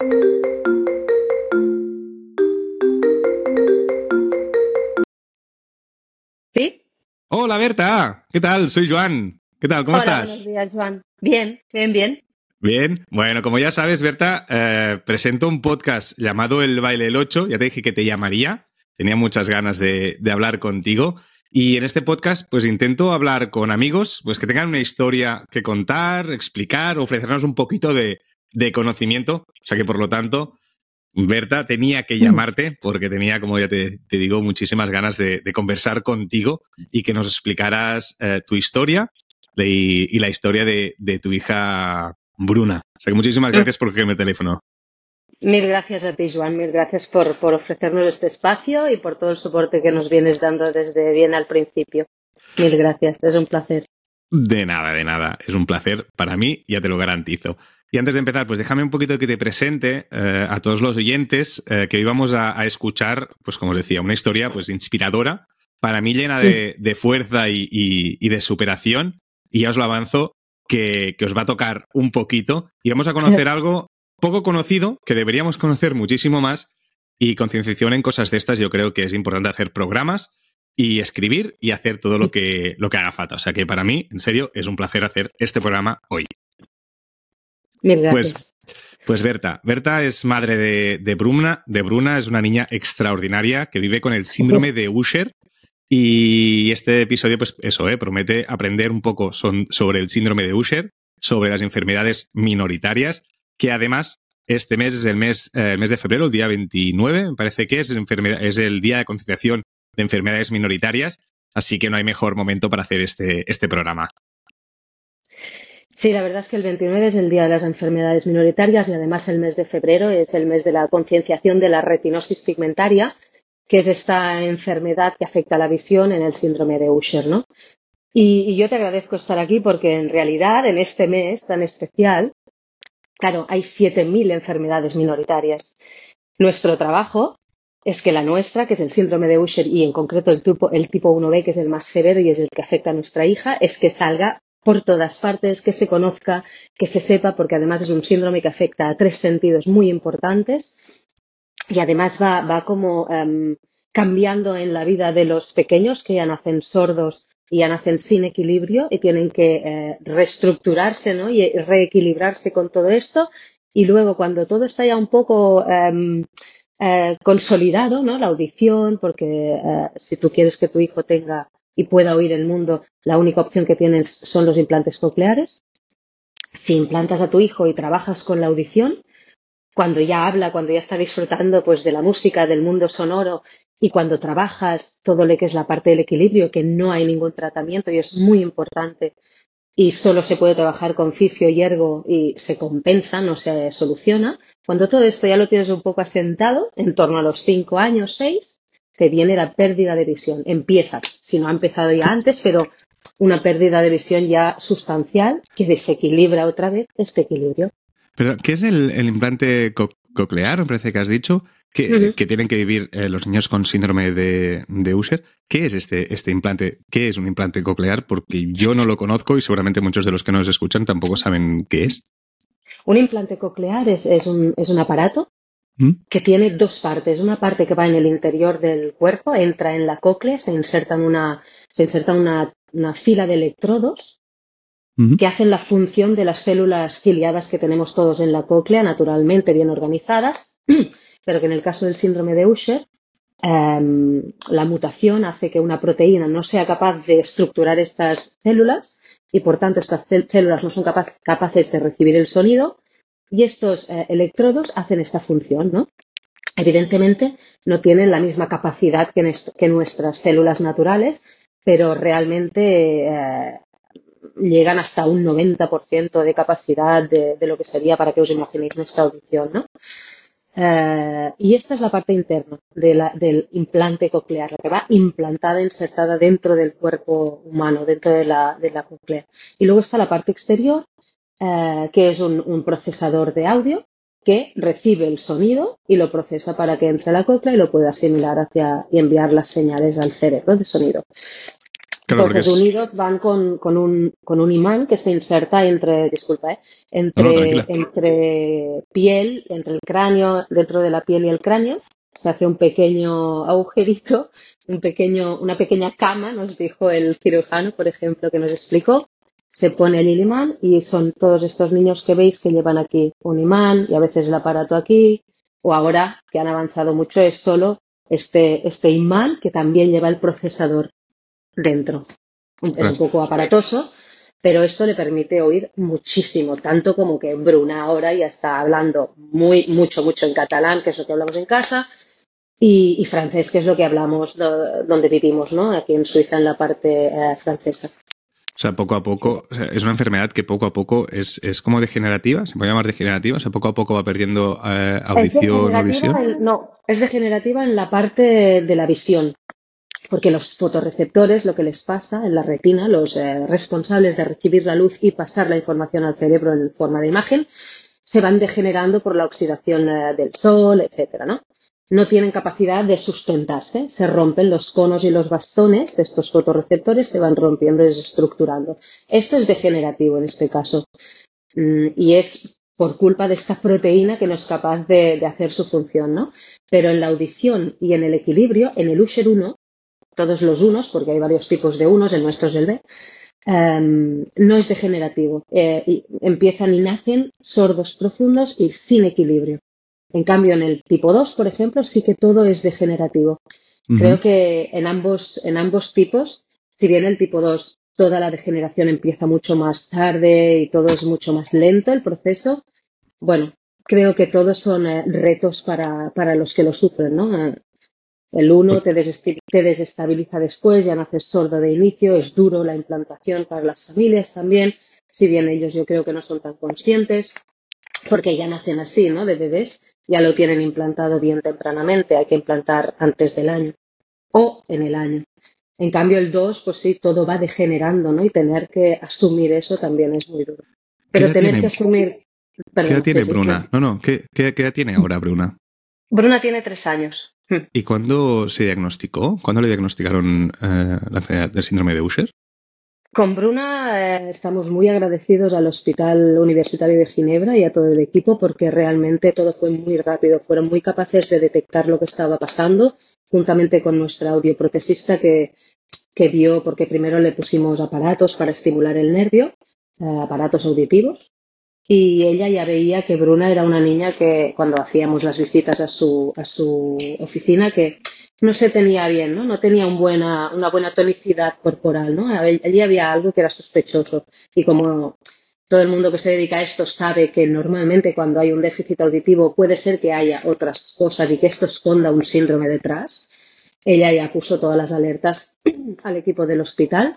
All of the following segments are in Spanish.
¿Sí? Hola Berta, ¿qué tal? Soy Joan. ¿Qué tal? ¿Cómo Hola, estás? Buenos días, Joan. Bien, bien, bien. Bien. Bueno, como ya sabes, Berta, eh, presento un podcast llamado El Baile del 8. Ya te dije que te llamaría. Tenía muchas ganas de, de hablar contigo. Y en este podcast, pues intento hablar con amigos, pues que tengan una historia que contar, explicar, ofrecernos un poquito de, de conocimiento. O sea que, por lo tanto, Berta, tenía que llamarte porque tenía, como ya te, te digo, muchísimas ganas de, de, conversar contigo y que nos explicaras eh, tu historia y, y, la historia de, de, tu hija Bruna. O sea que muchísimas gracias por cogerme el teléfono. Mil gracias a ti, Joan. Mil gracias por, por ofrecernos este espacio y por todo el soporte que nos vienes dando desde bien al principio. Mil gracias. Es un placer. De nada, de nada. Es un placer para mí, ya te lo garantizo. Y antes de empezar, pues déjame un poquito que te presente eh, a todos los oyentes eh, que hoy vamos a, a, escuchar, pues como os decía, una historia pues inspiradora, para mí llena de, de fuerza y, y, y, de superación. Y ya os lo avanzo, que, que, os va a tocar un poquito. Y vamos a conocer algo poco conocido, que deberíamos conocer muchísimo más. Y concienciación en cosas de estas, yo creo que es importante hacer programas y escribir y hacer todo lo que, lo que haga falta. O sea que para mí, en serio, es un placer hacer este programa hoy. Mil gracias. Pues, pues Berta, Berta es madre de, de, Bruna, de Bruna, es una niña extraordinaria que vive con el síndrome de Usher. Y este episodio, pues eso, ¿eh? promete aprender un poco son, sobre el síndrome de Usher, sobre las enfermedades minoritarias, que además este mes es el mes, eh, el mes de febrero, el día 29, me parece que es, es el día de concienciación de enfermedades minoritarias, así que no hay mejor momento para hacer este, este programa. Sí, la verdad es que el 29 es el Día de las Enfermedades Minoritarias y además el mes de febrero es el mes de la concienciación de la retinosis pigmentaria, que es esta enfermedad que afecta a la visión en el síndrome de Usher, ¿no? Y, yo te agradezco estar aquí porque en realidad en este mes tan especial, claro, hay 7.000 enfermedades minoritarias. Nuestro trabajo es que la nuestra, que es el síndrome de Usher y en concreto el tipo, el tipo 1B, que es el más severo y es el que afecta a nuestra hija, es que salga por todas partes, que se conozca, que se sepa, porque además es un síndrome que afecta a tres sentidos muy importantes y además va, va como um, cambiando en la vida de los pequeños que ya nacen sordos y ya nacen sin equilibrio y tienen que eh, reestructurarse ¿no? y reequilibrarse con todo esto. Y luego, cuando todo está ya un poco um, eh, consolidado, ¿no? la audición, porque eh, si tú quieres que tu hijo tenga y pueda oír el mundo, la única opción que tienes son los implantes cocleares. Si implantas a tu hijo y trabajas con la audición, cuando ya habla, cuando ya está disfrutando pues de la música, del mundo sonoro y cuando trabajas todo lo que es la parte del equilibrio, que no hay ningún tratamiento y es muy importante y solo se puede trabajar con fisio y ergo y se compensa, no se soluciona. Cuando todo esto ya lo tienes un poco asentado, en torno a los cinco años, seis, te viene la pérdida de visión. Empieza, si no ha empezado ya antes, pero una pérdida de visión ya sustancial que desequilibra otra vez este equilibrio. Pero, ¿qué es el, el implante co coclear? Me parece que has dicho que, uh -huh. que tienen que vivir eh, los niños con síndrome de, de, Usher. ¿Qué es este, este implante? ¿Qué es un implante coclear? Porque yo no lo conozco y seguramente muchos de los que nos escuchan tampoco saben qué es. Un implante coclear es, es, un, es un aparato que tiene dos partes. Una parte que va en el interior del cuerpo, entra en la cóclea, se inserta una, se inserta una, una fila de electrodos uh -huh. que hacen la función de las células ciliadas que tenemos todos en la cóclea, naturalmente bien organizadas, pero que en el caso del síndrome de Usher, um, la mutación hace que una proteína no sea capaz de estructurar estas células y por tanto estas células no son capaz, capaces de recibir el sonido y estos eh, electrodos hacen esta función, ¿no? Evidentemente no tienen la misma capacidad que, nuestras células naturales, pero realmente eh, llegan hasta un 90% de capacidad de, lo que sería para que os imaginéis nuestra audición, ¿no? Eh, y esta es la parte interna de la, del implante coclear, la que va implantada, insertada dentro del cuerpo humano, dentro de la, de la cóclea. Y luego está la parte exterior, eh, que es un, un, procesador de audio que recibe el sonido y lo procesa para que entre a la cóclea y lo pueda asimilar hacia y enviar las señales al cerebro de sonido. Entonces, unidos van con, con, un, con un imán que se inserta entre, disculpa, ¿eh? entre, entre piel, entre el cráneo, dentro de la piel y el cráneo. Se hace un pequeño agujerito, un pequeño, una pequeña cama, nos dijo el cirujano, por ejemplo, que nos explicó. Se pone el imán y son todos estos niños que veis que llevan aquí un imán y a veces el aparato aquí, o ahora que han avanzado mucho es solo este, este imán que también lleva el procesador dentro. Es un poco aparatoso, pero esto le permite oír muchísimo, tanto como que Bruna ahora ya está hablando muy, mucho, mucho en catalán, que es lo que hablamos en casa, y, francés, que es lo que hablamos donde vivimos, ¿no? Aquí en Suiza, en la parte eh, francesa. O sea, poco a poco, es una enfermedad que poco a poco es, es, como degenerativa, se puede llamar degenerativa, o sea, poco a poco va perdiendo eh, audición o visión. no, es degenerativa en la parte de la visión, porque los fotorreceptores, lo que les pasa en la retina, los eh, responsables de recibir la luz y pasar la información al cerebro en forma de imagen, se van degenerando por la oxidación eh, del sol, etcétera, ¿no? No tienen capacidad de sustentarse, se rompen los conos y los bastones de estos fotorreceptores, se van rompiendo y desestructurando. Esto es degenerativo en este caso mm, y es por culpa de esta proteína que no es capaz de, hacer su función, ¿no? Pero en la audición y en el equilibrio, en el Usher 1, todos los unos, porque hay varios tipos de unos, el nuestro es el B, em, no es degenerativo. Eh, empiezan y nacen sordos profundos y sin equilibrio. En cambio, en el tipo 2, por ejemplo, sí que todo es degenerativo. Creo que en ambos, en ambos tipos, si bien el tipo 2 toda la degeneración empieza mucho más tarde y todo es mucho más lento el proceso, bueno, creo que todos son eh, retos para, para, los que lo sufren, ¿no? El 1 te, te, desestabiliza después, ya naces sordo de inicio, es duro la implantación para las familias también, si bien ellos yo creo que no son tan conscientes, porque ya nacen así, ¿no? De bebés ya lo tienen implantado bien tempranamente, hay que implantar antes del año o en el año. En cambio, el 2, pues sí, todo va degenerando, ¿no? Y tener que asumir eso también es muy duro. Pero tener que asumir. ¿Qué edad tiene Bruna? No, no, ¿qué, edad tiene ahora Bruna? Bruna tiene tres años. ¿Y cuándo se diagnosticó? ¿Cuándo le diagnosticaron eh, la enfermedad del síndrome de Usher? Con Bruna eh, estamos muy agradecidos al Hospital Universitario de Ginebra y a todo el equipo porque realmente todo fue muy rápido. Fueron muy capaces de detectar lo que estaba pasando juntamente con nuestra audioprotesista que, que vio, porque primero le pusimos aparatos para estimular el nervio, eh, aparatos auditivos, y ella ya veía que Bruna era una niña que cuando hacíamos las visitas a su, a su oficina que no se tenía bien, ¿no? No tenía un buena, una buena tonicidad corporal, ¿no? Allí había algo que era sospechoso. Y como todo el mundo que se dedica a esto sabe que normalmente cuando hay un déficit auditivo puede ser que haya otras cosas y que esto esconda un síndrome detrás, ella ya puso todas las alertas al equipo del hospital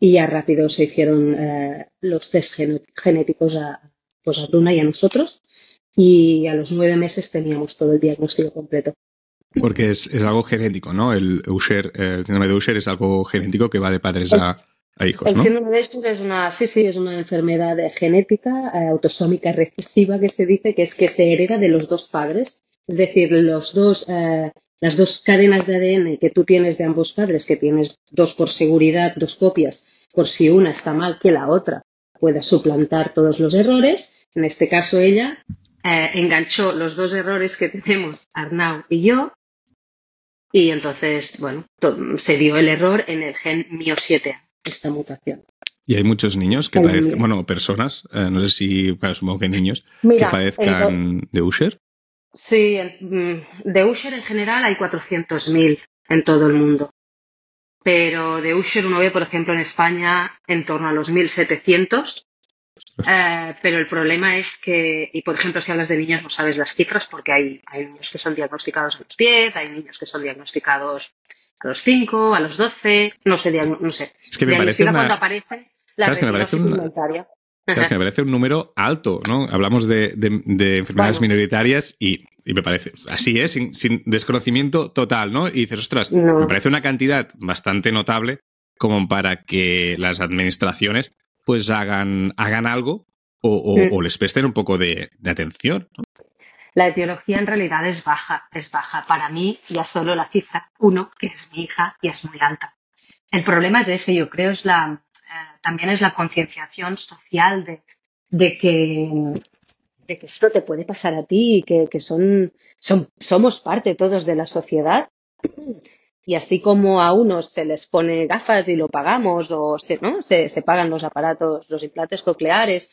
y ya rápido se hicieron eh, los test genéticos a, pues a y a nosotros y a los nueve meses teníamos todo el diagnóstico completo. Porque es, algo genético, ¿no? El Usher, el síndrome de Usher es algo genético que va de padres a, hijos, ¿no? El síndrome de Usher es una, sí, sí, es una enfermedad genética eh, autosómica recesiva que se dice que es que se hereda de los dos padres. Es decir, los dos, eh, las dos cadenas de ADN que tú tienes de ambos padres, que tienes dos por seguridad, dos copias, por si una está mal que la otra pueda suplantar todos los errores. En este caso, ella eh, enganchó los dos errores que tenemos, Arnau y yo, y entonces, bueno, se dio el error en el gen MIO7, esta mutación. Y hay muchos niños que padezcan, bueno, personas, eh, no sé si, bueno, supongo que niños, que padezcan de Usher. Sí, mm, de Usher en general hay 400.000 en todo el mundo. Pero de Usher uno ve, por ejemplo, en España en torno a los 1.700 eh, pero el problema es que, y por ejemplo, si hablas de niños no sabes las cifras porque hay, hay niños que son diagnosticados a los 10, hay niños que son diagnosticados a los 5, a los 12, no sé, no sé. Es que me parece una... cuando aparece la claro, que me parece que me parece un número alto, ¿no? Hablamos de, enfermedades minoritarias y, me parece, así es, sin, desconocimiento total, ¿no? Y dices, ostras, me parece una cantidad bastante notable como para que las administraciones pues hagan, hagan algo o, les presten un poco de, atención. La etiología en realidad es baja, es baja. Para mí ya solo la cifra uno, que es mi hija, y es muy alta. el problema es ese, yo creo, es la, eh, también es la concienciación social de, de, que, de que esto te puede pasar a ti y que, que son, son, somos parte todos de la sociedad. Y así como a unos se les pone gafas y lo pagamos o se, ¿no? se, pagan los aparatos, los implantes cocleares,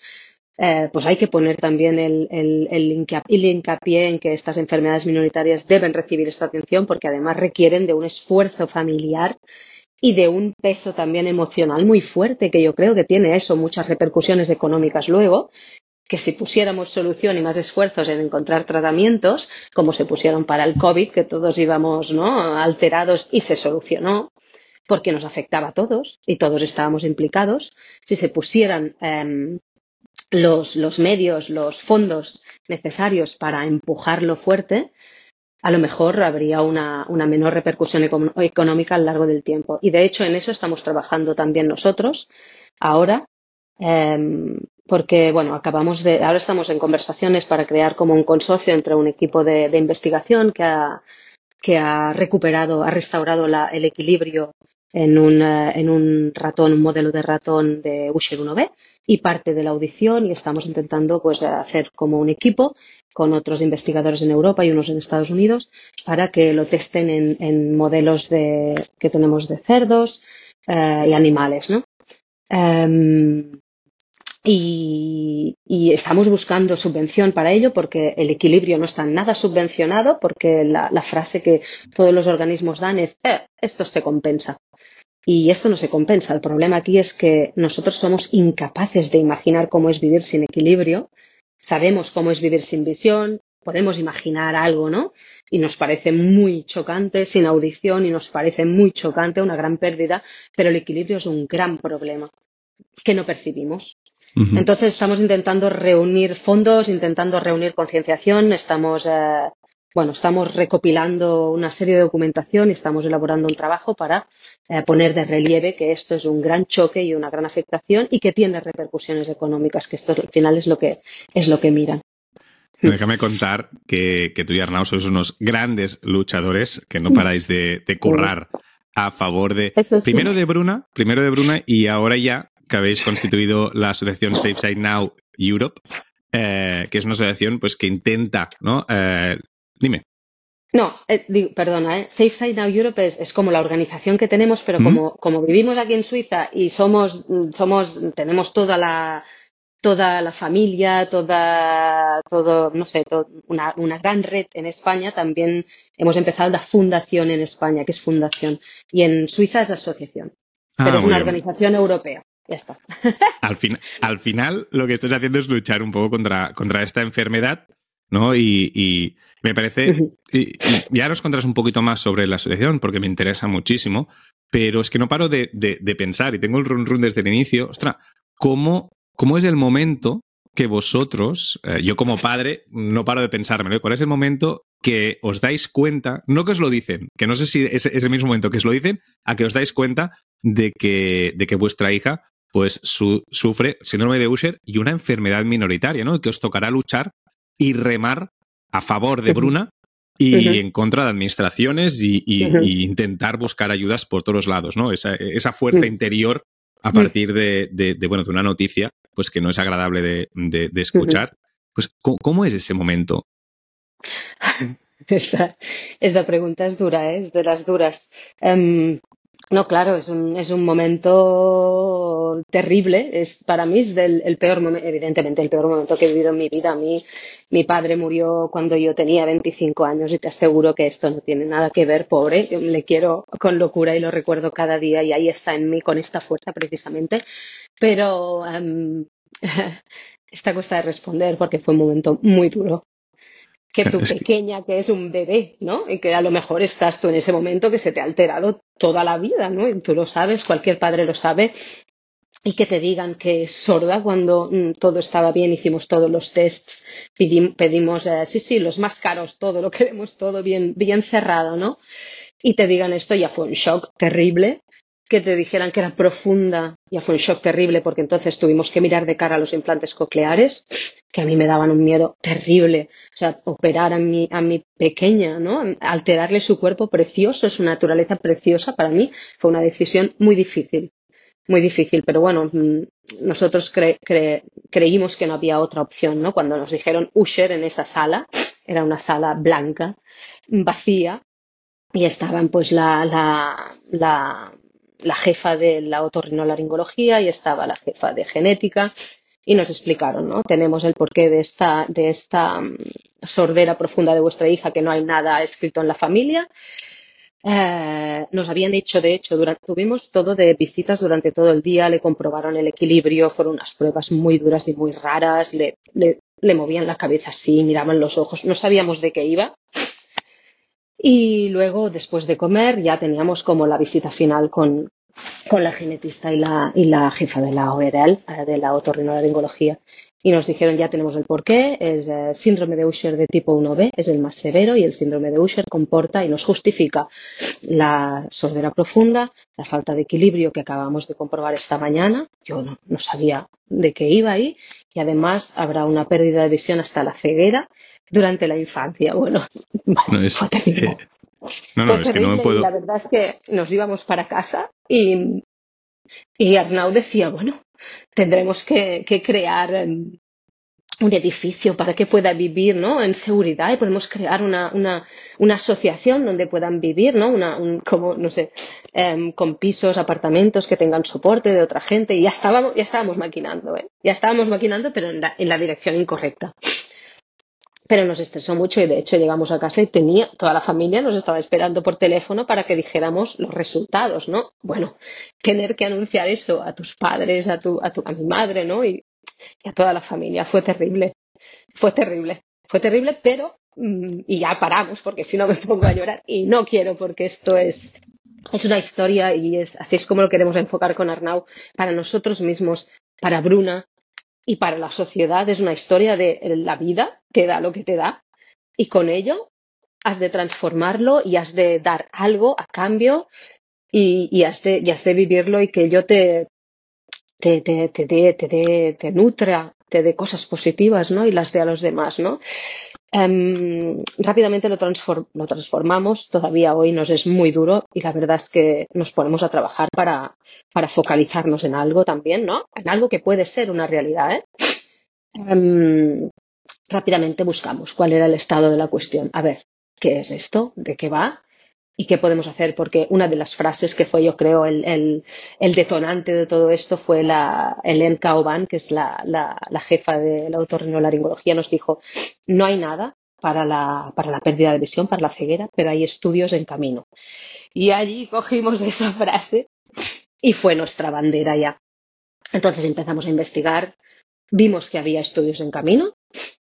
eh, pues hay que poner también el, el, el, hincapié en que estas enfermedades minoritarias deben recibir esta atención porque además requieren de un esfuerzo familiar y de un peso también emocional muy fuerte que yo creo que tiene eso muchas repercusiones económicas luego que si pusiéramos solución y más esfuerzos en encontrar tratamientos, como se pusieron para el COVID, que todos íbamos ¿no? alterados y se solucionó, porque nos afectaba a todos y todos estábamos implicados, si se pusieran eh, los, los medios, los fondos necesarios para empujarlo fuerte, a lo mejor habría una, una menor repercusión económica a lo largo del tiempo. Y de hecho en eso estamos trabajando también nosotros ahora, eh, porque bueno, acabamos de, ahora estamos en conversaciones para crear como un consorcio entre un equipo de, de investigación que ha, que ha recuperado, ha restaurado la, el equilibrio en un, uh, en un ratón, un modelo de ratón de Usher 1B y parte de la audición y estamos intentando pues hacer como un equipo con otros investigadores en Europa y unos en Estados Unidos para que lo testen en, en modelos de, que tenemos de cerdos uh, y animales, ¿no? Um, y, estamos buscando subvención para ello porque el equilibrio no está nada subvencionado porque la, la frase que todos los organismos dan es eh, esto se compensa. Y esto no se compensa. El problema aquí es que nosotros somos incapaces de imaginar cómo es vivir sin equilibrio. Sabemos cómo es vivir sin visión, podemos imaginar algo, ¿no? Y nos parece muy chocante, sin audición, y nos parece muy chocante, una gran pérdida, pero el equilibrio es un gran problema que no percibimos. Uh -huh. Entonces estamos intentando reunir fondos, intentando reunir concienciación, estamos eh, bueno, estamos recopilando una serie de documentación y estamos elaborando un trabajo para eh, poner de relieve que esto es un gran choque y una gran afectación y que tiene repercusiones económicas, que esto al final es lo que, es lo que miran. Déjame contar que, que tú y Arnau sois unos grandes luchadores que no paráis de, de currar a favor de. Sí. Primero de Bruna, primero de Bruna, y ahora ya que habéis constituido la asociación Safe Side Now Europe, eh, que es una asociación pues, que intenta ¿no? Eh, Dime. No, eh, digo, perdona, eh. Safe Side Now Europe es, es, como la organización que tenemos, pero mm. como, como vivimos aquí en Suiza y somos, somos, tenemos toda la, toda la familia, toda, todo, no sé, todo, una, una, gran red en España, también hemos empezado la fundación en España, que es fundación, y en Suiza es asociación, ah, pero es una bien. organización europea. Ya está. Al, fin, al final, lo que estás haciendo es luchar un poco contra, contra esta enfermedad ¿no? Y, y me parece, y, y ya nos contarás un poquito más sobre la asociación porque me interesa muchísimo, pero es que no paro de, de, de pensar y tengo el run run desde el inicio, ostras, ¿cómo, cómo es el momento que vosotros, eh, yo como padre, no paro de pensármelo, ¿cuál es el momento que os dais cuenta, no que os lo dicen, que no sé si es, es el mismo momento que os lo dicen, a que os dais cuenta de que, de que vuestra hija pues su, sufre síndrome de Usher y una enfermedad minoritaria, ¿no? Que os tocará luchar y remar a favor de Bruna y uh -huh. en contra de administraciones y, y, uh -huh. y, intentar buscar ayudas por todos lados, ¿no? Esa, esa fuerza uh -huh. interior a partir de, de, de, bueno, de una noticia pues que no es agradable de, de escuchar. Pues, ¿cómo, es ese momento? Esta, esta, pregunta es dura, ¿eh? es de las duras. Um, no, claro, es un, es un momento terrible. Es, para mí es del, el peor momento, evidentemente, el peor momento que he vivido en mi vida. A mí, mi padre murió cuando yo tenía 25 años y te aseguro que esto no tiene nada que ver, pobre. Yo le quiero con locura y lo recuerdo cada día y ahí está en mí con esta fuerza precisamente. Pero um, esta cuesta de responder porque fue un momento muy duro que tu es pequeña, que... que es un bebé, ¿no? Y que a lo mejor estás tú en ese momento que se te ha alterado toda la vida, ¿no? Y tú lo sabes, cualquier padre lo sabe. Y que te digan que es sorda cuando mm, todo estaba bien, hicimos todos los tests, pedimos, pedimos eh, sí, sí, los más caros, todo, lo queremos todo bien, bien cerrado, ¿no? Y te digan esto ya fue un shock terrible, que te dijeran que era profunda ya fue un shock terrible porque entonces tuvimos que mirar de cara a los implantes cocleares, que a mí me daban un miedo terrible. O sea, operar a mi, a mi pequeña, ¿no? Alterarle su cuerpo precioso, su naturaleza preciosa, para mí fue una decisión muy difícil. Muy difícil, pero bueno, mm, nosotros creímos que no había otra opción, ¿no? Cuando nos dijeron Usher en esa sala, era una sala blanca, vacía, y estaban pues la, la, la, la jefa de la otorrinolaringología y estaba la jefa de genética y nos explicaron, ¿no? Tenemos el porqué de esta, de esta mm, sordera profunda de vuestra hija, que no hay nada escrito en la familia. Eh, nos habían dicho, de hecho, durante, tuvimos todo de visitas durante todo el día, le comprobaron el equilibrio, fueron unas pruebas muy duras y muy raras, le, le, le movían la cabeza así, miraban los ojos, no sabíamos de qué iba. Y luego, después de comer, ya teníamos como la visita final con, con la genetista y la, y la jefa de la ORL, eh, de la otorrinolaringología. Y nos dijeron, ya tenemos el porqué, es eh, síndrome de Usher de tipo 1B, es el más severo y el síndrome de Usher comporta y nos justifica la sordera profunda, la falta de equilibrio que acabamos de comprobar esta mañana. Yo no, no sabía de qué iba ahí y además habrá una pérdida de visión hasta la ceguera durante la infancia. Bueno, no, es, eh, no, no, es que no me puedo. la verdad es que nos íbamos para casa y, y Arnau decía, bueno, tendremos que, que crear um, un edificio para que pueda vivir ¿no? en seguridad y podemos crear una, una, una asociación donde puedan vivir, ¿no? Una, un, como, no sé, um, con pisos, apartamentos que tengan soporte de otra gente. Y ya estábamos, ya estábamos maquinando, ¿eh? Ya estábamos maquinando, pero en la, en la dirección incorrecta pero nos estresó mucho y de hecho llegamos a casa y tenía toda la familia nos estaba esperando por teléfono para que dijéramos los resultados, ¿no? Bueno, tener que anunciar eso a tus padres, a tu, a tu, a mi madre, ¿no? Y, a toda la familia fue terrible, fue terrible, fue terrible, pero mm, y ya paramos porque si no me pongo a llorar y no quiero porque esto es es una historia y es así es como lo queremos enfocar con Arnau para nosotros mismos, para Bruna, y para la sociedad es una historia de la vida te da lo que te da y con ello has de transformarlo y has de dar algo a cambio y, y, has, de, y has de vivirlo y que yo te, te, te, te, te, te, te nutra, te dé cosas positivas, ¿no? Y las dé a los demás, ¿no? Um, rápidamente lo, transform lo, transformamos, todavía hoy nos es muy duro y la verdad es que nos ponemos a trabajar para, para focalizarnos en algo también, ¿no? En algo que puede ser una realidad, ¿eh? Um, rápidamente buscamos cuál era el estado de la cuestión. A ver, ¿qué es esto? ¿De qué va? ¿Y qué podemos hacer? Porque una de las frases que fue, yo creo, el, el, detonante de todo esto fue la Helen Cauban, que es la, la, la jefa de la otorrinolaringología, nos dijo, no hay nada para la, para la pérdida de visión, para la ceguera, pero hay estudios en camino. Y allí cogimos esa frase y fue nuestra bandera ya. Entonces empezamos a investigar, vimos que había estudios en camino,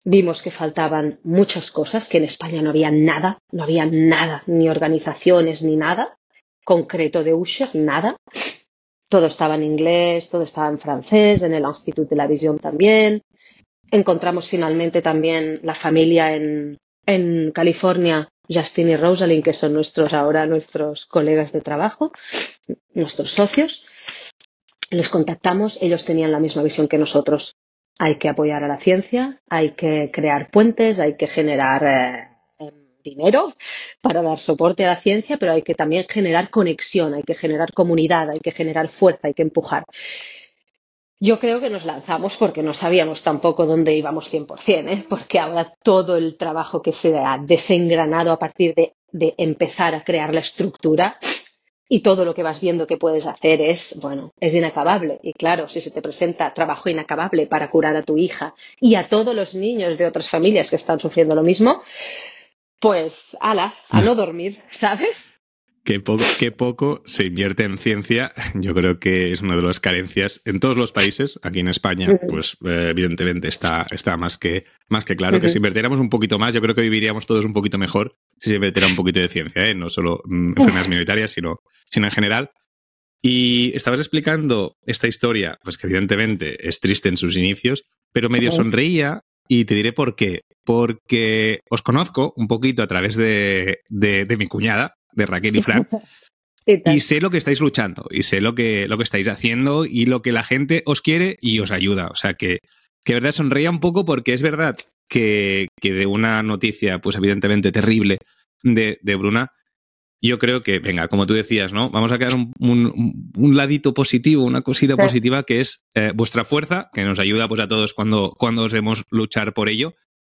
Vimos que faltaban muchas cosas, que en España no había nada, no había nada, ni organizaciones, ni nada concreto de Usher, nada. Todo estaba en inglés, todo estaba en francés, en el Instituto de la Visión también. Encontramos finalmente también la familia en, en California, Justin y Rosalind, que son nuestros ahora nuestros colegas de trabajo, nuestros socios. Les contactamos, ellos tenían la misma visión que nosotros. Hay que apoyar a la ciencia, hay que crear puentes, hay que generar eh, dinero para dar soporte a la ciencia, pero hay que también generar conexión, hay que generar comunidad, hay que generar fuerza, hay que empujar. Yo creo que nos lanzamos porque no sabíamos tampoco dónde íbamos 100%, ¿eh? porque ahora todo el trabajo que se ha desengranado a partir de empezar a crear la estructura y todo lo que vas viendo que puedes hacer es, bueno, es inacabable. Y claro, si se te presenta trabajo inacabable para curar a tu hija y a todos los niños de otras familias que están sufriendo lo mismo, pues, ala, a no dormir, ¿sabes? Qué poco, qué poco se invierte en ciencia. Yo creo que es una de las carencias en todos los países. Aquí en España, pues eh, evidentemente está, está más, que, más que claro uh -huh. que si invirtiéramos un poquito más, yo creo que viviríamos todos un poquito mejor si se invirtiera un poquito de ciencia, ¿eh? no solo mm, enfermedades minoritarias, sino, sino en general. Y estabas explicando esta historia, pues que evidentemente es triste en sus inicios, pero medio sonreía y te diré por qué. Porque os conozco un poquito a través de, de, de mi cuñada, de Raquel y Fran. y sé lo que estáis luchando, y sé lo que, lo que estáis haciendo, y lo que la gente os quiere y os ayuda. O sea que, que verdad sonreía un poco porque es verdad que, que de una noticia, pues evidentemente terrible de, de, Bruna, yo creo que, venga, como tú decías, ¿no? Vamos a crear un, un, un ladito positivo, una cosita positiva que es eh, vuestra fuerza, que nos ayuda pues a todos cuando, cuando os vemos luchar por ello,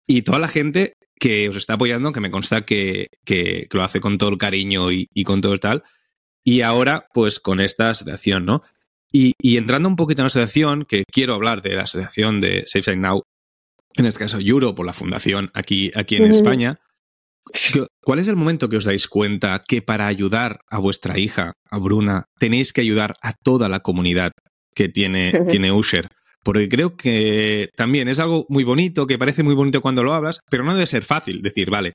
y toda la gente que os está apoyando, que me consta que, que, que lo hace con todo el cariño y, y, con todo el tal. Y ahora, pues con esta asociación, ¿no? Y, y, entrando un poquito en la asociación, que quiero hablar de la asociación de Safe Now, en este caso Euro, por la fundación aquí, aquí en. España. ¿Cuál es el momento que os dais cuenta que para ayudar a vuestra hija, a Bruna, tenéis que ayudar a toda la comunidad que tiene, tiene Usher? Porque creo que también es algo muy bonito, que parece muy bonito cuando lo hablas, pero no debe ser fácil decir, vale,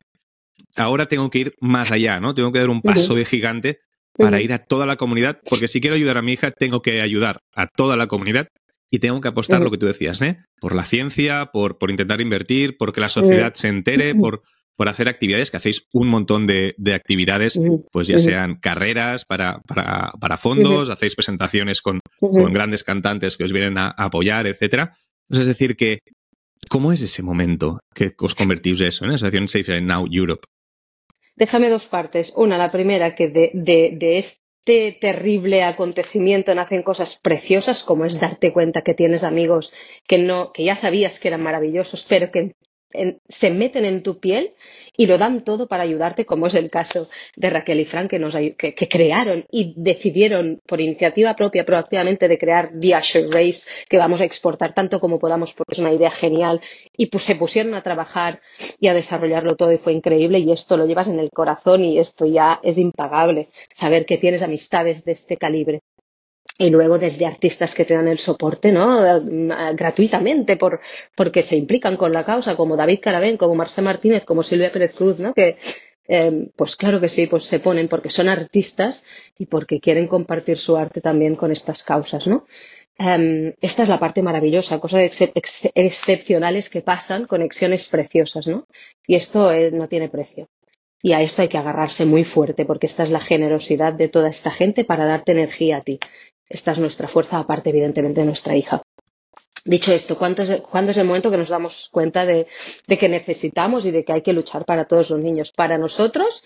ahora tengo que ir más allá, ¿no? Tengo que dar un paso de gigante para ir a toda la comunidad, porque si quiero ayudar a mi hija, tengo que ayudar a toda la comunidad y tengo que apostar lo que tú decías, ¿eh? Por la ciencia, por, por intentar invertir, porque la sociedad se entere, por, por hacer actividades, que hacéis un montón de, de actividades, pues ya sean carreras para, para, para fondos, hacéis presentaciones con, con, grandes cantantes que os vienen a, a apoyar, etcétera. Es decir, que, ¿cómo es ese momento que os convertís eso en Asociación Safe Now Europe? Déjame dos partes. Una, la primera, que de, de, de este terrible acontecimiento nacen cosas preciosas, como es darte cuenta que tienes amigos que no, que ya sabías que eran maravillosos, pero que en, se meten en tu piel y lo dan todo para ayudarte, como es el caso de Raquel y Frank, que, nos, que, que crearon y decidieron por iniciativa propia, proactivamente, de crear The Usher Race, que vamos a exportar tanto como podamos, porque es una idea genial, y pues se pusieron a trabajar y a desarrollarlo todo y fue increíble, y esto lo llevas en el corazón y esto ya es impagable, saber que tienes amistades de este calibre y luego desde artistas que te dan el soporte, ¿no? gratuitamente por, porque se implican con la causa, como David Carabén, como Marcel Martínez, como Silvia Pérez Cruz, ¿no? Que, eh, pues claro que sí, pues se ponen porque son artistas y porque quieren compartir su arte también con estas causas, ¿no? Um, esta es la parte maravillosa, cosas ex ex excepcionales que pasan, conexiones preciosas, ¿no? Y esto eh, no tiene precio. Y a esto hay que agarrarse muy fuerte, porque esta es la generosidad de toda esta gente para darte energía a ti. Esta es nuestra fuerza, aparte, evidentemente, de nuestra hija. Dicho esto, ¿cuándo es, ¿cuándo es el momento que nos damos cuenta de, que necesitamos y de que hay que luchar para todos los niños? Para nosotros,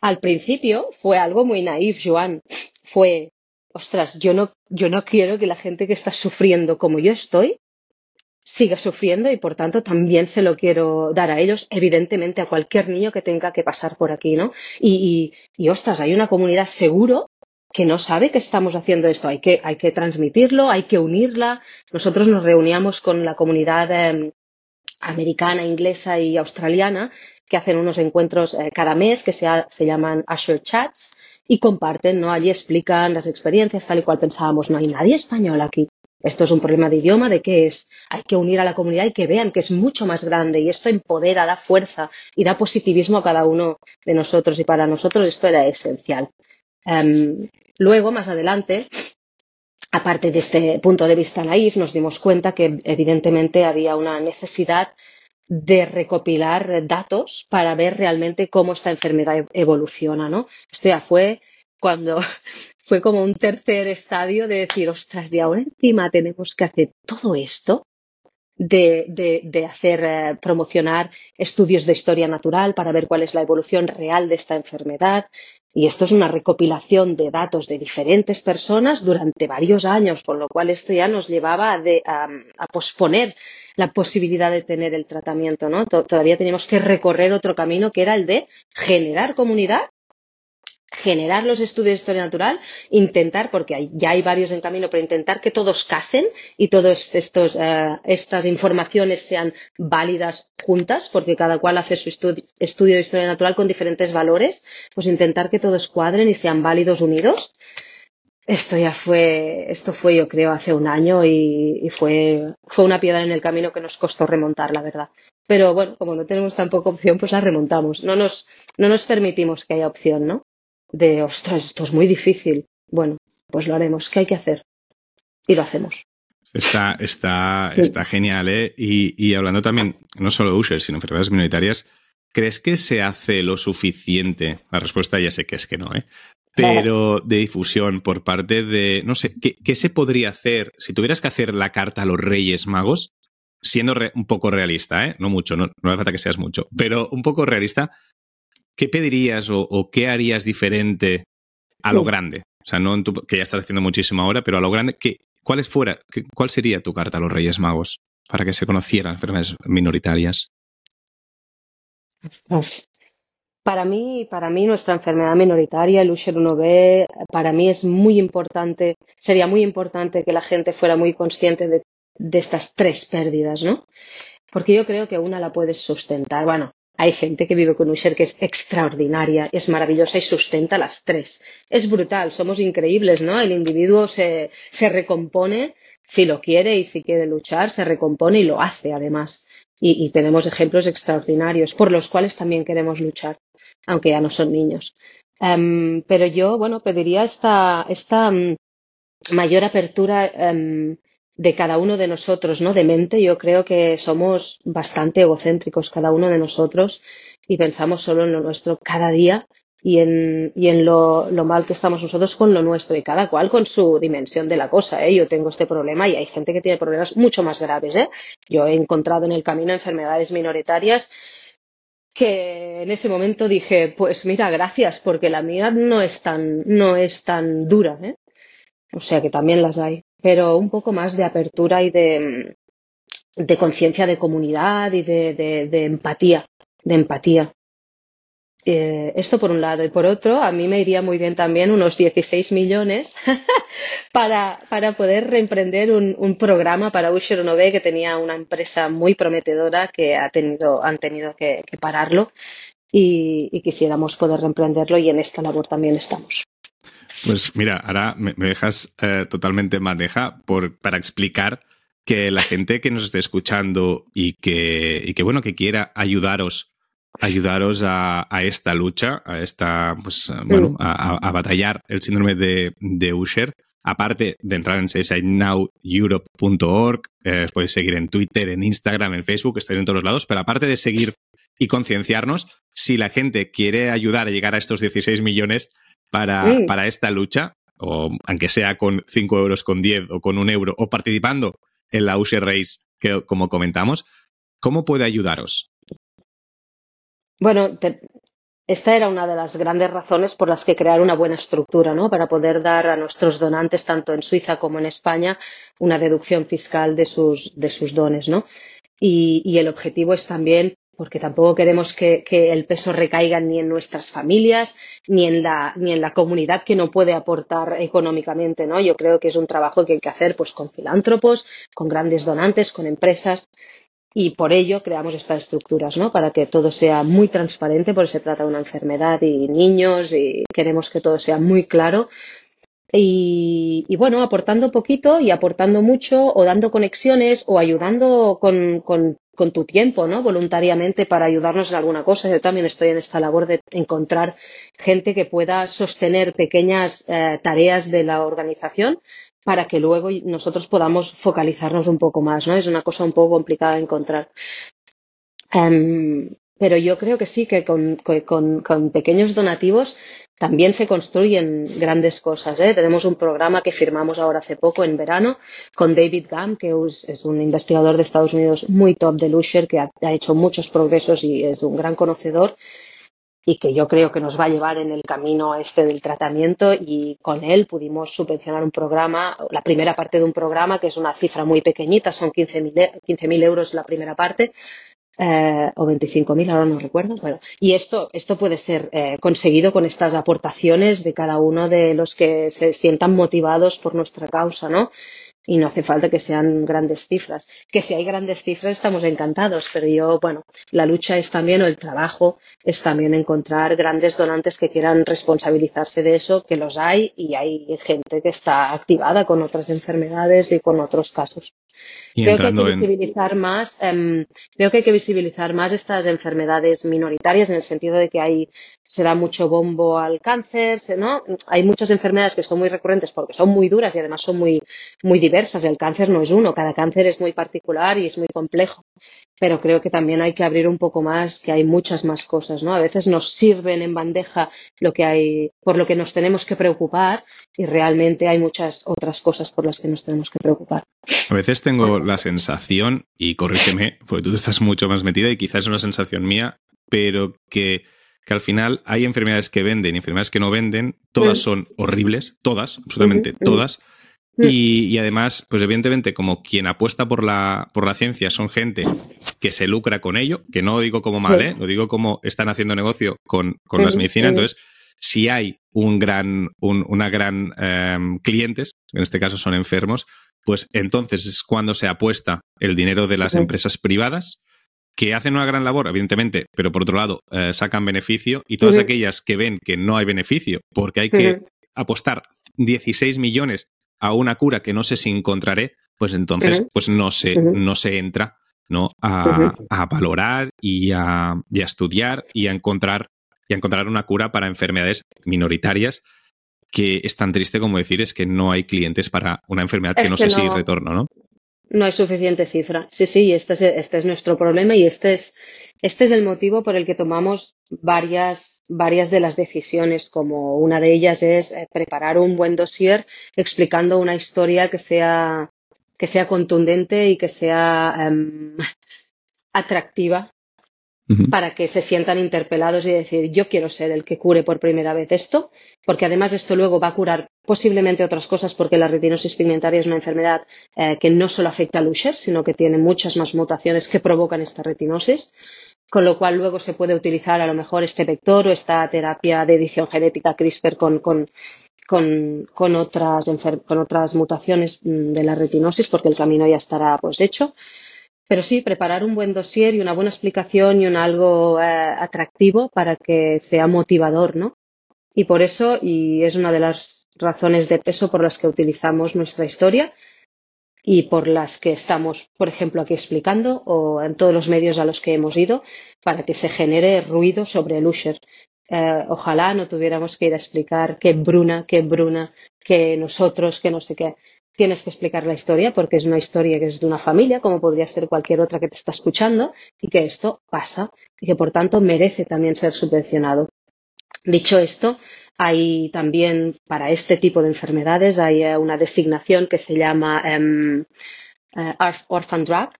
al principio, fue algo muy naif, Joan. Fue, ostras, yo no, yo no quiero que la gente que está sufriendo como yo estoy siga sufriendo y por tanto también se lo quiero dar a ellos, evidentemente a cualquier niño que tenga que pasar por aquí, ¿no? Y, y ostras, hay una comunidad seguro que no sabe que estamos haciendo esto. Hay que, hay que transmitirlo, hay que unirla. Nosotros nos reuníamos con la comunidad eh, americana, inglesa y australiana que hacen unos encuentros eh, cada mes que se, se llaman Usher Chats y comparten, ¿no? Allí explican las experiencias tal y cual pensábamos. No hay nadie español aquí. Esto es un problema de idioma, de qué es. Hay que unir a la comunidad y que vean que es mucho más grande y esto empodera, da fuerza y da positivismo a cada uno de nosotros y para nosotros esto era esencial. Um, luego, más adelante, aparte de este punto de vista naif, nos dimos cuenta que evidentemente había una necesidad de recopilar datos para ver realmente cómo esta enfermedad evoluciona, ¿no? Esto ya fue cuando fue como un tercer estadio de decir, ostras, y ahora encima tenemos que hacer todo esto de, de, de hacer eh, promocionar estudios de historia natural para ver cuál es la evolución real de esta enfermedad. Y esto es una recopilación de datos de diferentes personas durante varios años, por lo cual esto ya nos llevaba a, a, a posponer la posibilidad de tener el tratamiento, ¿no? Todavía teníamos que recorrer otro camino que era el de generar comunidad generar los estudios de historia natural, intentar, porque hay, ya hay varios en camino, pero intentar que todos casen y todas uh, estas informaciones sean válidas juntas, porque cada cual hace su estu estudio de historia natural con diferentes valores, pues intentar que todos cuadren y sean válidos unidos. Esto ya fue, esto fue yo creo hace un año y, y fue, fue una piedra en el camino que nos costó remontar, la verdad. Pero bueno, como no tenemos tampoco opción, pues la remontamos. No nos, no nos permitimos que haya opción, ¿no? De, ostras, esto es muy difícil. Bueno, pues lo haremos. ¿Qué hay que hacer? Y lo hacemos. Está, está, sí. está genial, ¿eh? Y, y, hablando también, no solo de Usher, sino enfermedades minoritarias, ¿crees que se hace lo suficiente? La respuesta ya sé que es que no, ¿eh? pero de difusión por parte de, no sé, ¿qué, se podría hacer si tuvieras que hacer la carta a los Reyes Magos? Siendo un poco realista, ¿eh? No mucho, no, no hace falta que seas mucho, pero un poco realista, ¿qué pedirías o, qué harías diferente a lo grande? O sea, no en tu, que ya estás haciendo muchísimo ahora, pero a lo grande, ¿qué, ¿cuál, fuera, ¿cuál sería tu carta a los Reyes Magos para que se conocieran enfermedades minoritarias? Para mí, para mí nuestra enfermedad minoritaria, el Usher 1B, para mí es muy importante, sería muy importante que la gente fuera muy consciente de, de estas tres pérdidas, ¿no? Porque yo creo que una la puedes sustentar. Bueno, hay gente que vive con Usher que es extraordinaria, es maravillosa y sustenta las tres. Es brutal, somos increíbles, ¿no? El individuo se, recompone si lo quiere y si quiere luchar, se recompone y lo hace además. Y, y, tenemos ejemplos extraordinarios por los cuales también queremos luchar aunque ya no son niños. Em, pero yo, bueno, pediría esta, esta mm, mayor apertura em, de cada uno de nosotros, ¿no? De mente. Yo creo que somos bastante egocéntricos cada uno de nosotros y pensamos solo en lo nuestro cada día y en, y en lo, lo, mal que estamos nosotros con lo nuestro y cada cual con su dimensión de la cosa. ¿eh? Yo tengo este problema y hay gente que tiene problemas mucho más graves. ¿eh? Yo he encontrado en el camino enfermedades minoritarias que en ese momento dije, pues mira, gracias, porque la mía no es tan, no es tan dura, ¿eh? O sea que también las hay. Pero un poco más de apertura y de, de conciencia de comunidad y de, de, empatía, de empatía. Eh, esto por un lado. Y por otro, a mí me iría muy bien también unos 16 millones para, para poder reemprender un, un programa para Usher que tenía una empresa muy prometedora que ha tenido, han tenido que, que pararlo y, y, quisiéramos poder reemprenderlo y en esta labor también estamos. Pues mira, ahora me, me dejas eh, totalmente maneja por, para explicar que la gente que nos esté escuchando y que, y que bueno, que quiera ayudaros ayudaros a, esta lucha, a esta, pues, bueno, a, batallar el síndrome de, de Usher. Aparte de entrar en suicidenoweurope.org, eh, podéis seguir en Twitter, en Instagram, en Facebook, estáis en todos los lados, pero aparte de seguir y concienciarnos, si la gente quiere ayudar a llegar a estos 16 millones para, para esta lucha, o aunque sea con 5 euros, con 10 o con un euro, o participando en la Usher Race, que como comentamos, ¿cómo puede ayudaros? Bueno, esta era una de las grandes razones por las que crear una buena estructura, ¿no? Para poder dar a nuestros donantes, tanto en Suiza como en España, una deducción fiscal de sus, de sus dones, ¿no? Y, y el objetivo es también porque tampoco queremos que, que, el peso recaiga ni en nuestras familias ni en la ni en la comunidad que no puede aportar económicamente no yo creo que es un trabajo que hay que hacer pues con filántropos con grandes donantes con empresas y por ello creamos estas estructuras, ¿no? Para que todo sea muy transparente, porque se trata de una enfermedad y niños y queremos que todo sea muy claro. Y, bueno, aportando poquito y aportando mucho o dando conexiones o ayudando con, con, tu tiempo, ¿no? Voluntariamente para ayudarnos en alguna cosa. Yo también estoy en esta labor de encontrar gente que pueda sostener pequeñas eh, tareas de la organización para que luego nosotros podamos focalizarnos un poco más, ¿no? Es una cosa un poco complicada de encontrar. Um, pero yo creo que sí, que con, con, con, pequeños donativos también se construyen grandes cosas. ¿eh? Tenemos un programa que firmamos ahora hace poco, en verano, con David Gam, que es, un investigador de Estados Unidos muy top de Lusher, que ha, hecho muchos progresos y es un gran conocedor y que yo creo que nos va a llevar en el camino este del tratamiento y con él pudimos subvencionar un programa, la primera parte de un programa que es una cifra muy pequeñita, son 15.000 15 euros la primera parte, eh, o 25.000, ahora no recuerdo. Bueno, y esto, esto puede ser eh, conseguido con estas aportaciones de cada uno de los que se sientan motivados por nuestra causa, ¿no? y no hace falta que sean grandes cifras. Que si hay grandes cifras estamos encantados, pero yo, bueno, la lucha es también, o el trabajo es también encontrar grandes donantes que quieran responsabilizarse de eso, que los hay y hay gente que está activada con otras enfermedades y con otros casos. Creo que hay que visibilizar más, um, creo que hay que visibilizar más estas enfermedades minoritarias en el sentido de que hay se da mucho bombo al cáncer, ¿no? Hay muchas enfermedades que son muy recurrentes porque son muy duras y además son muy, muy diversas. El cáncer no es uno, cada cáncer es muy particular y es muy complejo. Pero creo que también hay que abrir un poco más, que hay muchas más cosas, ¿no? A veces nos sirven en bandeja lo que hay, por lo que nos tenemos que preocupar y realmente hay muchas otras cosas por las que nos tenemos que preocupar. A veces tengo la sensación, y corrígeme, porque tú estás mucho más metida y quizás es una sensación mía, pero que, que al final hay enfermedades que venden y enfermedades que no venden, todas mm. son horribles, todas, absolutamente todas, Mm. Y, además, pues evidentemente, como quien apuesta por la, por la ciencia son gente que se lucra con ello, que no lo digo como mal, ¿eh? lo digo como están haciendo negocio con, con las medicinas. Entonces, si hay un gran, una gran em, clientes, en este caso son enfermos, pues entonces es cuando se apuesta el dinero de las empresas privadas que hacen una gran labor, evidentemente, pero por otro lado eh, sacan beneficio y todas aquellas que ven que no hay beneficio porque hay que apostar 16 millones a una cura que no sé si encontraré, pues entonces pues no se, no se entra ¿no? A, valorar y a, estudiar y a encontrar y a encontrar una cura para enfermedades minoritarias que es tan triste como decir es que no hay clientes para una enfermedad que no sé si retorno, ¿no? No hay suficiente cifra. Sí, sí, este es, este es nuestro problema y este es, este es el motivo por el que tomamos varias, varias de las decisiones, como una de ellas es eh, preparar un buen dossier explicando una historia que sea, que sea contundente y que sea em, atractiva para que se sientan interpelados y decir, yo quiero ser el que cure por primera vez esto, porque además esto luego va a curar posiblemente otras cosas, porque la retinosis pigmentaria es una enfermedad eh, que no solo afecta al Usher, sino que tiene muchas más mutaciones que provocan esta retinosis, con lo cual luego se puede utilizar a lo mejor este vector o esta terapia de edición genética CRISPR con, con, con, otras, con otras mutaciones mm, de la retinosis, porque el camino ya estará pues hecho. Pero sí, preparar un buen dossier y una buena explicación y un algo eh, atractivo para que sea motivador, ¿no? Y por eso, y es una de las razones de peso por las que utilizamos nuestra historia y por las que estamos, por ejemplo, aquí explicando o en todos los medios a los que hemos ido para que se genere ruido sobre el Usher. Eh, ojalá no tuviéramos que ir a explicar qué Bruna, qué Bruna, que nosotros, que no sé qué tienes que explicar la historia porque es una historia que es de una familia, como podría ser cualquier otra que te está escuchando, y que esto pasa y que por tanto merece también ser subvencionado. Dicho esto, hay también para este tipo de enfermedades hay eh, una designación que se llama em, eh, Orphan Drug,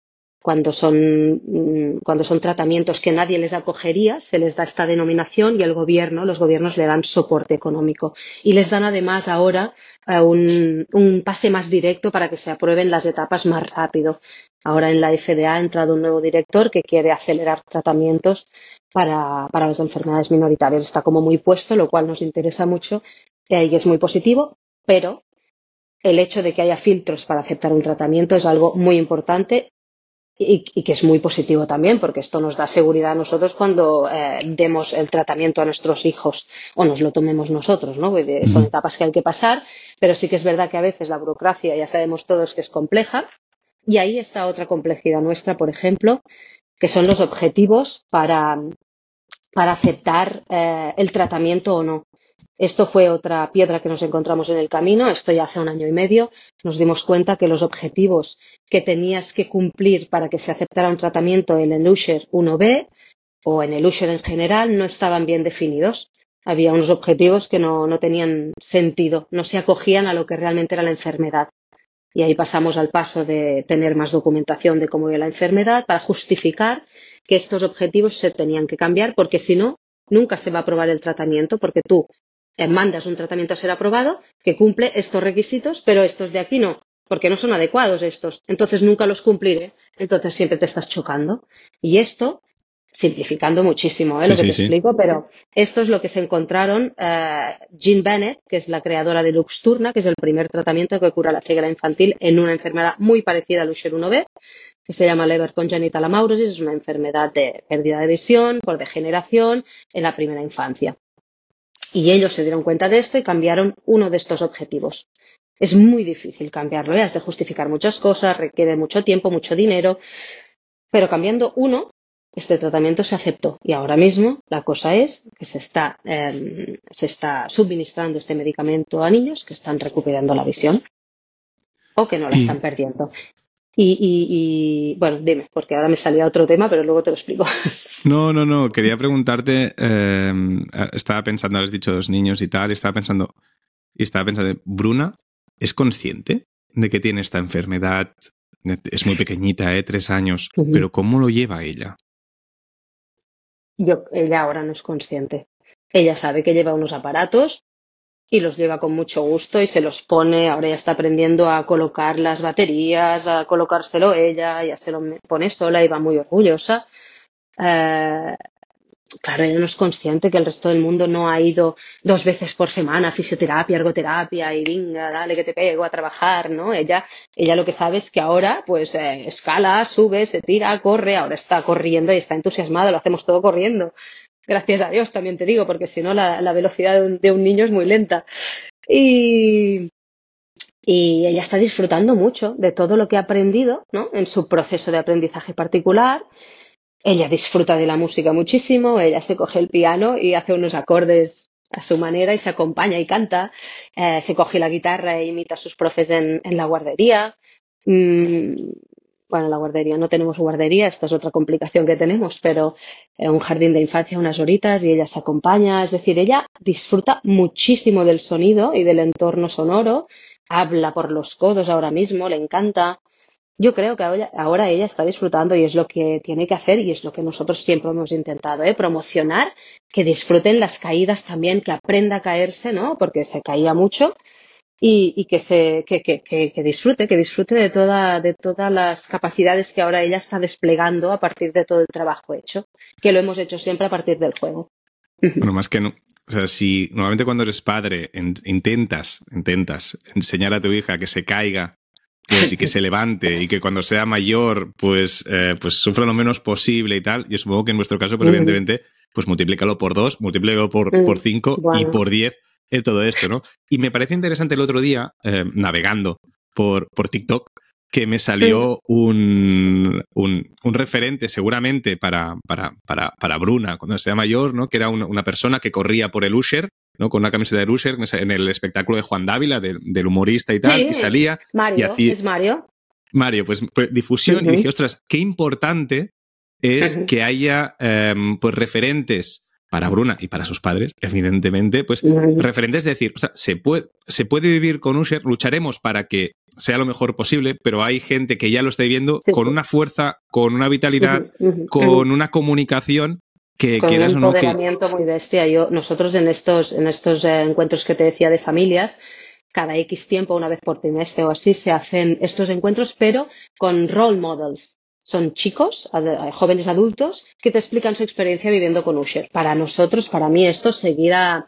cuando son, mm, cuando son tratamientos que nadie les acogería, se les da esta denominación y el gobierno, los gobiernos le dan soporte económico. Y les dan además ahora eh, un, un, pase más directo para que se aprueben las etapas más rápido. Ahora en la FDA ha entrado un nuevo director que quiere acelerar tratamientos para, para las enfermedades minoritarias. Está como muy puesto, lo cual nos interesa mucho eh, y es muy positivo, pero el hecho de que haya filtros para aceptar un tratamiento es algo muy importante y, que es muy positivo también, porque esto nos da seguridad a nosotros cuando eh, demos el tratamiento a nuestros hijos o nos lo tomemos nosotros, ¿no? Son etapas que hay que pasar, pero sí que es verdad que a veces la burocracia, ya sabemos todos que es compleja, y ahí está otra complejidad nuestra, por ejemplo, que son los objetivos para, para aceptar eh, el tratamiento o no. Esto fue otra piedra que nos encontramos en el camino. Esto ya hace un año y medio. Nos dimos cuenta que los objetivos que tenías que cumplir para que se aceptara un tratamiento en el Usher 1B o en el Usher en general no estaban bien definidos. Había unos objetivos que no, no tenían sentido, no se acogían a lo que realmente era la enfermedad. Y ahí pasamos al paso de tener más documentación de cómo era la enfermedad para justificar que estos objetivos se tenían que cambiar porque si no, nunca se va a aprobar el tratamiento porque tú mandas un tratamiento a ser aprobado que cumple estos requisitos, pero estos de aquí no, porque no son adecuados estos. Entonces nunca los cumpliré. Entonces siempre te estás chocando. Y esto, simplificando muchísimo ¿eh? lo que te explico, pero esto es lo que se encontraron eh, Jean Bennett, que es la creadora de Luxturna, que es el primer tratamiento que cura la ceguera infantil en una enfermedad muy parecida al Usher 1B, que se llama Leber Congenital Amaurosis. Es una enfermedad de pérdida de visión por degeneración en la primera infancia. Y ellos se dieron cuenta de esto y cambiaron uno de estos objetivos. Es muy difícil cambiarlo, ¿eh? has de justificar muchas cosas, requiere mucho tiempo, mucho dinero, pero cambiando uno, este tratamiento se aceptó y ahora mismo la cosa es que se está, se está suministrando este medicamento a niños que están recuperando la visión o que no la están perdiendo. Y, bueno, dime, porque ahora me salía otro tema, pero luego te lo explico. No, no, no. Quería preguntarte. Eh, estaba pensando, has dicho dos niños y tal, y estaba pensando. Y estaba pensando, Bruna, ¿es consciente de que tiene esta enfermedad? Es muy pequeñita, ¿eh? Tres años. Pero ¿cómo lo lleva ella? Yo, ella ahora no es consciente. Ella sabe que lleva unos aparatos y los lleva con mucho gusto y se los pone. Ahora ya está aprendiendo a colocar las baterías, a colocárselo ella, ya se lo pone sola y va muy orgullosa. Eh, claro, ella no es consciente que el resto del mundo no ha ido dos veces por semana a fisioterapia, ergoterapia y venga, dale que te pego a trabajar, ¿no? Ella, ella lo que sabe es que ahora, pues, eh, escala, sube, se tira, corre, ahora está corriendo y está entusiasmada, lo hacemos todo corriendo. Gracias a Dios, también te digo, porque si no, la, velocidad de un, niño es muy lenta. Y, y ella está disfrutando mucho de todo lo que ha aprendido ¿no? en su proceso de aprendizaje particular. Ella disfruta de la música muchísimo, ella se coge el piano y hace unos acordes a su manera y se acompaña y canta, eh, se coge la guitarra e imita a sus profes en, la guardería. Mm, bueno, la guardería, no tenemos guardería, esta es otra complicación que tenemos, pero en un jardín de infancia unas horitas y ella se acompaña, es decir, ella disfruta muchísimo del sonido y del entorno sonoro, habla por los codos ahora mismo, le encanta. Yo creo que ahora, ella está disfrutando y es lo que tiene que hacer y es lo que nosotros siempre hemos intentado, ¿eh? promocionar, que disfruten las caídas también, que aprenda a caerse, ¿no? Porque se caía mucho y, que, se, que, que, que, disfrute, que disfrute de, toda, de todas las capacidades que ahora ella está desplegando a partir de todo el trabajo hecho, que lo hemos hecho siempre a partir del juego. Bueno, más que no. O sea, si normalmente cuando eres padre intentas, intentas enseñar a tu hija que se caiga pues y que se levante y que cuando sea mayor pues, eh, pues sufra lo menos posible y tal, yo supongo que en vuestro caso pues evidentemente pues multiplícalo por dos, multiplícalo por, por cinco y por diez todo esto, ¿no? Y me parece interesante el otro día, eh, navegando por, por TikTok, que me salió un, un, referente seguramente para, para, para, para, Bruna cuando sea mayor, ¿no? Que era una, persona que corría por el Usher, ¿no? Con una camiseta de Usher en el espectáculo de Juan Dávila, del humorista y tal, y salía. Mario, y es Mario. Mario, pues, pues difusión, y dije, ostras, qué importante es que haya em, pues referentes para Bruna y para sus padres, evidentemente, pues referentes, es decir, o sea, se puede, se puede vivir con Usher, lucharemos para que sea lo mejor posible, pero hay gente que ya lo está viviendo con una fuerza, con una vitalidad, con una comunicación que con un empoderamiento muy bestia. Yo, nosotros en estos, en estos eh, encuentros que te decía de familias, cada X tiempo, una vez por trimestre o así, se hacen estos encuentros, pero con role models son chicos, jóvenes adultos, que te explican su experiencia viviendo con Usher. Para nosotros, para mí, esto es seguir a,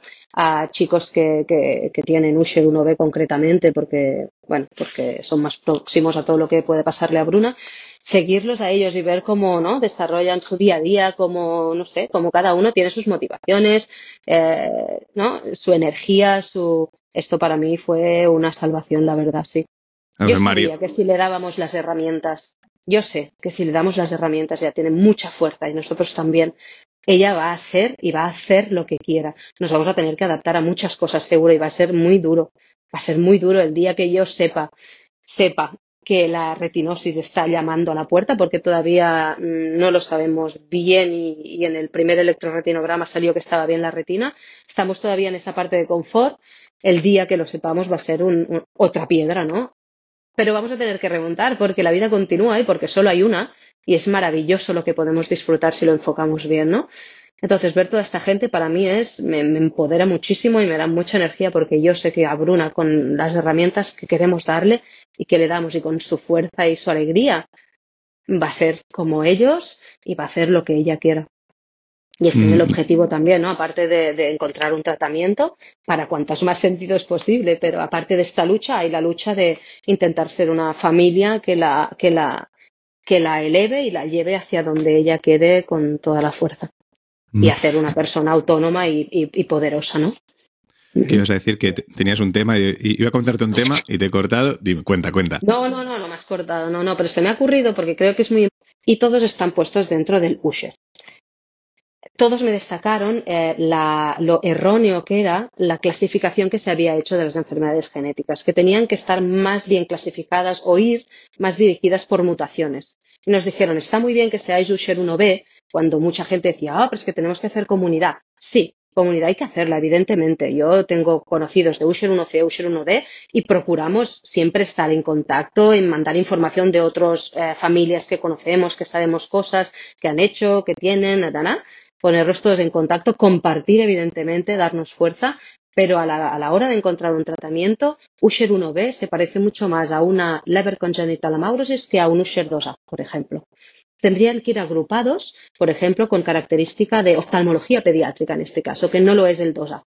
chicos que, que, tienen Usher 1B concretamente, porque, bueno, porque son más próximos a todo lo que puede pasarle a Bruna, seguirlos a ellos y ver cómo, ¿no? Desarrollan su día a día, cómo, no sé, cómo cada uno tiene sus motivaciones, eh, ¿no? Su energía, su, esto para mí fue una salvación, la verdad, sí. Yo sabía que si le dábamos las herramientas yo sé que si le damos las herramientas ya tiene mucha fuerza y nosotros también, ella va a ser y va a hacer lo que quiera. Nos vamos a tener que adaptar a muchas cosas seguro y va a ser muy duro. Va a ser muy duro el día que yo sepa, sepa que la retinosis está llamando a la puerta porque todavía mm, no lo sabemos bien y, en el primer electroretinograma salió que estaba bien la retina. Estamos todavía en esa parte de confort. El día que lo sepamos va a ser otra piedra, ¿no? Pero vamos a tener que remontar porque la vida continúa y porque solo hay una y es maravilloso lo que podemos disfrutar si lo enfocamos bien, ¿no? Entonces, ver toda esta gente para mí es, me, empodera muchísimo y me da mucha energía porque yo sé que a Bruna, con las herramientas que queremos darle y que le damos y con su fuerza y su alegría, va a ser como ellos y va a hacer lo que ella quiera. Y ese es el mm. objetivo también, ¿no? Aparte de, encontrar un tratamiento para cuantos más sentidos posible, pero aparte de esta lucha hay la lucha de intentar ser una familia que la, que la, que la eleve y la lleve hacia donde ella quiere con toda la fuerza. Y mm. hacer una persona autónoma y, poderosa, ¿no? ¿Qué ibas a decir? Que tenías un tema y iba a contarte un tema y te he cortado. Dime, cuenta, cuenta. No, no, no, no me has cortado. No, no, pero se me ha ocurrido porque creo que es muy. Y todos están puestos dentro del Usher todos me destacaron eh, la, lo erróneo que era la clasificación que se había hecho de las enfermedades genéticas, que tenían que estar más bien clasificadas o ir más dirigidas por mutaciones. Y nos dijeron, está muy bien que seáis Usher 1B, cuando mucha gente decía, ah, pero es que tenemos que hacer comunidad. Sí, comunidad hay que hacerla, evidentemente. Yo tengo conocidos de Usher 1C, Usher 1D y procuramos siempre estar en contacto, en mandar información de otras eh, familias que conocemos, que sabemos cosas que han hecho, que tienen, nada, ponerlos todos en contacto, compartir, evidentemente, darnos fuerza, pero a la, a la, hora de encontrar un tratamiento, Usher 1B se parece mucho más a una Leber Congenital Amaurosis que a un Usher 2A, por ejemplo. Tendrían que ir agrupados, por ejemplo, con característica de oftalmología pediátrica en este caso, que no lo es el 2A.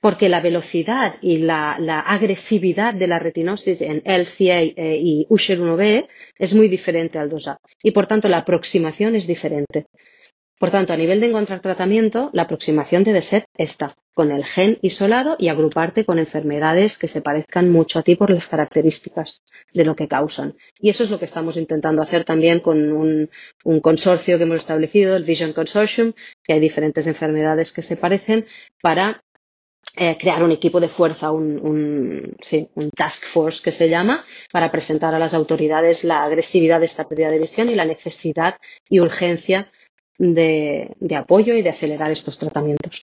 Porque la velocidad y la, la agresividad de la retinosis en LCA eh, y Usher 1B es muy diferente al 2A. Y por tanto, la aproximación es diferente. Por tanto, a nivel de encontrar tratamiento, la aproximación debe ser esta, con el gen isolado y agruparte con enfermedades que se parezcan mucho a ti por las características de lo que causan. Y eso es lo que estamos intentando hacer también con un, un consorcio que hemos establecido, el Vision Consortium, que hay diferentes enfermedades que se parecen, para eh, crear un equipo de fuerza, un, un, sí, un, task force que se llama, para presentar a las autoridades la agresividad de esta pérdida de visión y la necesidad y urgencia de, de apoyo y de acelerar estos tratamientos.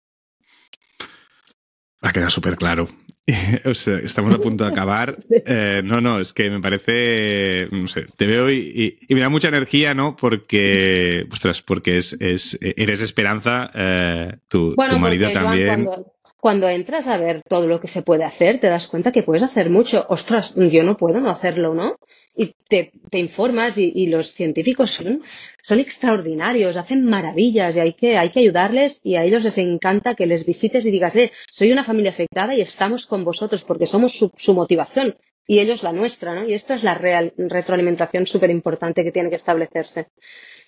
Ha quedado súper claro. o sea, estamos a punto de acabar. Eh, no, no, es que me parece, no sé, te veo y, y, y me da mucha energía, ¿no? Porque, ostras, porque es, es eres esperanza, eh, tu, bueno, tu, marido también. Cuando, cuando, entras a ver todo lo que se puede hacer, te das cuenta que puedes hacer mucho. Ostras, yo no puedo no hacerlo, ¿no? Y te, te informas y, y, los científicos son, son extraordinarios, hacen maravillas y hay que, hay que ayudarles y a ellos les encanta que les visites y digas, eh, soy una familia afectada y estamos con vosotros porque somos su, su motivación y ellos la nuestra, ¿no? Y esto es la real, retroalimentación súper importante que tiene que establecerse.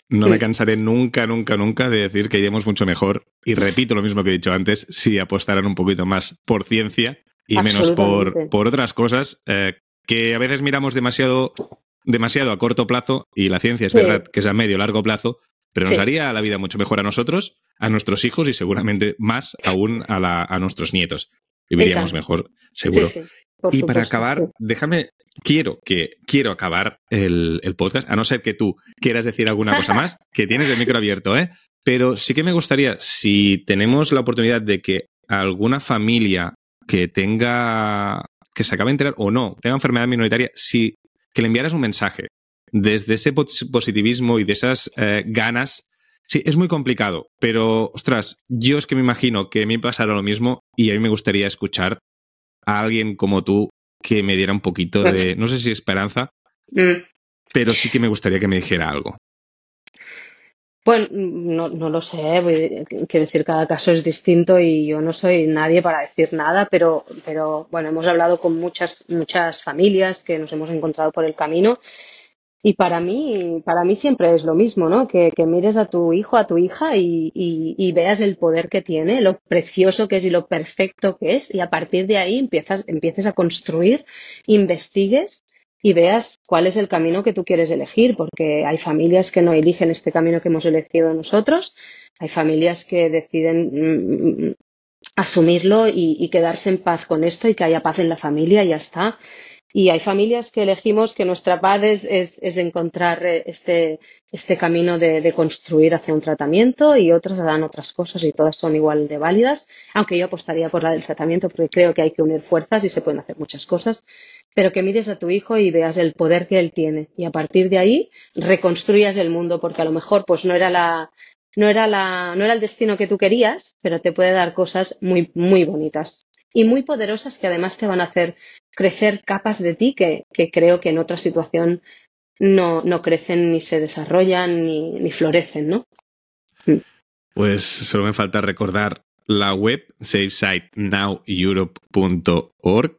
No sí. me cansaré nunca, nunca, nunca de decir que iremos mucho mejor. Y repito lo mismo que he dicho antes, si apostaran un poquito más por ciencia y menos por, por otras cosas, eh, que a veces miramos demasiado, demasiado a corto plazo y la ciencia es sí. verdad que es a medio largo plazo, pero nos sí. haría la vida mucho mejor a nosotros, a nuestros hijos y seguramente más aún a, la, a nuestros nietos. Viviríamos mejor, seguro. Sí, y para acabar, déjame, quiero que quiero acabar el, el, podcast, a no ser que tú quieras decir alguna cosa más, que tienes el micro abierto, ¿eh? Pero sí que me gustaría, si tenemos la oportunidad de que alguna familia que tenga que se acabe de enterar o no, tenga enfermedad minoritaria, si que le enviaras un mensaje desde ese positivismo y de esas eh, ganas. Sí, es muy complicado, pero ostras, yo es que me imagino que a mí pasara lo mismo y a mí me gustaría escuchar a alguien como tú que me diera un poquito de, no sé si esperanza, mm. pero sí que me gustaría que me dijera algo. Bueno, no, no lo sé, quiero decir, cada caso es distinto y yo no soy nadie para decir nada, pero, pero bueno, hemos hablado con muchas, muchas familias que nos hemos encontrado por el camino y para mí, para mí siempre es lo mismo, ¿no? Que, que mires a tu hijo, a tu hija y, y, y, veas el poder que tiene, lo precioso que es y lo perfecto que es y a partir de ahí empiezas, empieces a construir, investigues y veas cuál es el camino que tú quieres elegir, porque hay familias que no eligen este camino que hemos elegido nosotros, hay familias que deciden mm, asumirlo y, quedarse en paz con esto y que haya paz en la familia y ya está. Y hay familias que elegimos que nuestra paz es, es, encontrar este, este camino de, de, construir hacia un tratamiento y otras harán otras cosas y todas son igual de válidas, aunque yo apostaría por la del tratamiento porque creo que hay que unir fuerzas y se pueden hacer muchas cosas pero que mires a tu hijo y veas el poder que él tiene. Y a partir de ahí reconstruyas el mundo porque a lo mejor pues no era la no era la no era el destino que tú querías, pero te puede dar cosas muy muy bonitas. Y muy poderosas que además te van a hacer crecer capas de ti que, que creo que en otra situación no, no crecen ni se desarrollan ni, ni florecen, ¿no? Pues solo me falta recordar la web safesitenow.europe.org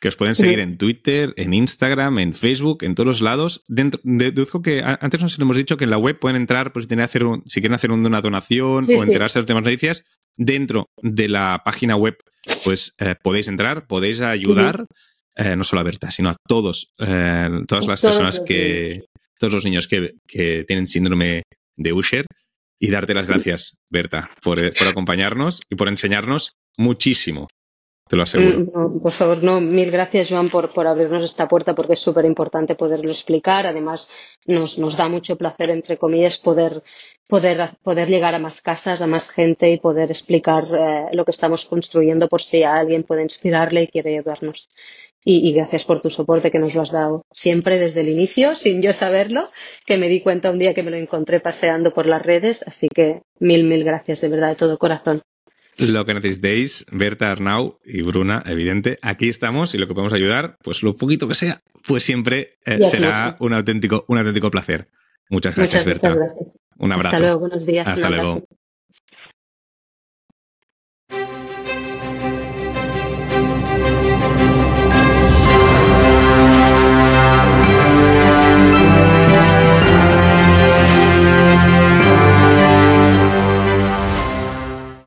que os pueden seguir en Twitter, en Instagram, en Facebook, en todos los lados. Dentro, deduzco que antes nos hemos dicho que en la web pueden entrar, pues si, tienen hacer un, si quieren hacer una donación sí, o enterarse sí. de los temas noticias, dentro de la página web, pues eh, podéis entrar, podéis ayudar, eh, no solo a Berta, sino a todos, eh, todas las personas que, todos los niños que, que tienen síndrome de Usher Y darte las gracias, Berta, por, por acompañarnos y por enseñarnos muchísimo. Mm, por favor, no, mil gracias, Joan, por, por abrirnos esta puerta, porque es súper importante poderlo explicar. Además, nos, nos da mucho placer, entre comillas, poder, poder, poder llegar a más casas, a más gente y poder explicar eh, lo que estamos construyendo por si alguien puede inspirarle y quiere ayudarnos. Y, y, gracias por tu soporte que nos lo has dado siempre desde el inicio, sin yo saberlo, que me di cuenta un día que me lo encontré paseando por las redes. Así que mil, mil gracias de verdad, de todo corazón. Lo que necesitéis, Berta, Arnau y Bruna, evidente, aquí estamos y lo que podemos ayudar, pues lo poquito que sea, pues siempre eh, será un auténtico, un auténtico placer. Muchas gracias, muchas, Berta. Muchas gracias. Un abrazo. Hasta luego, buenos días. Hasta luego.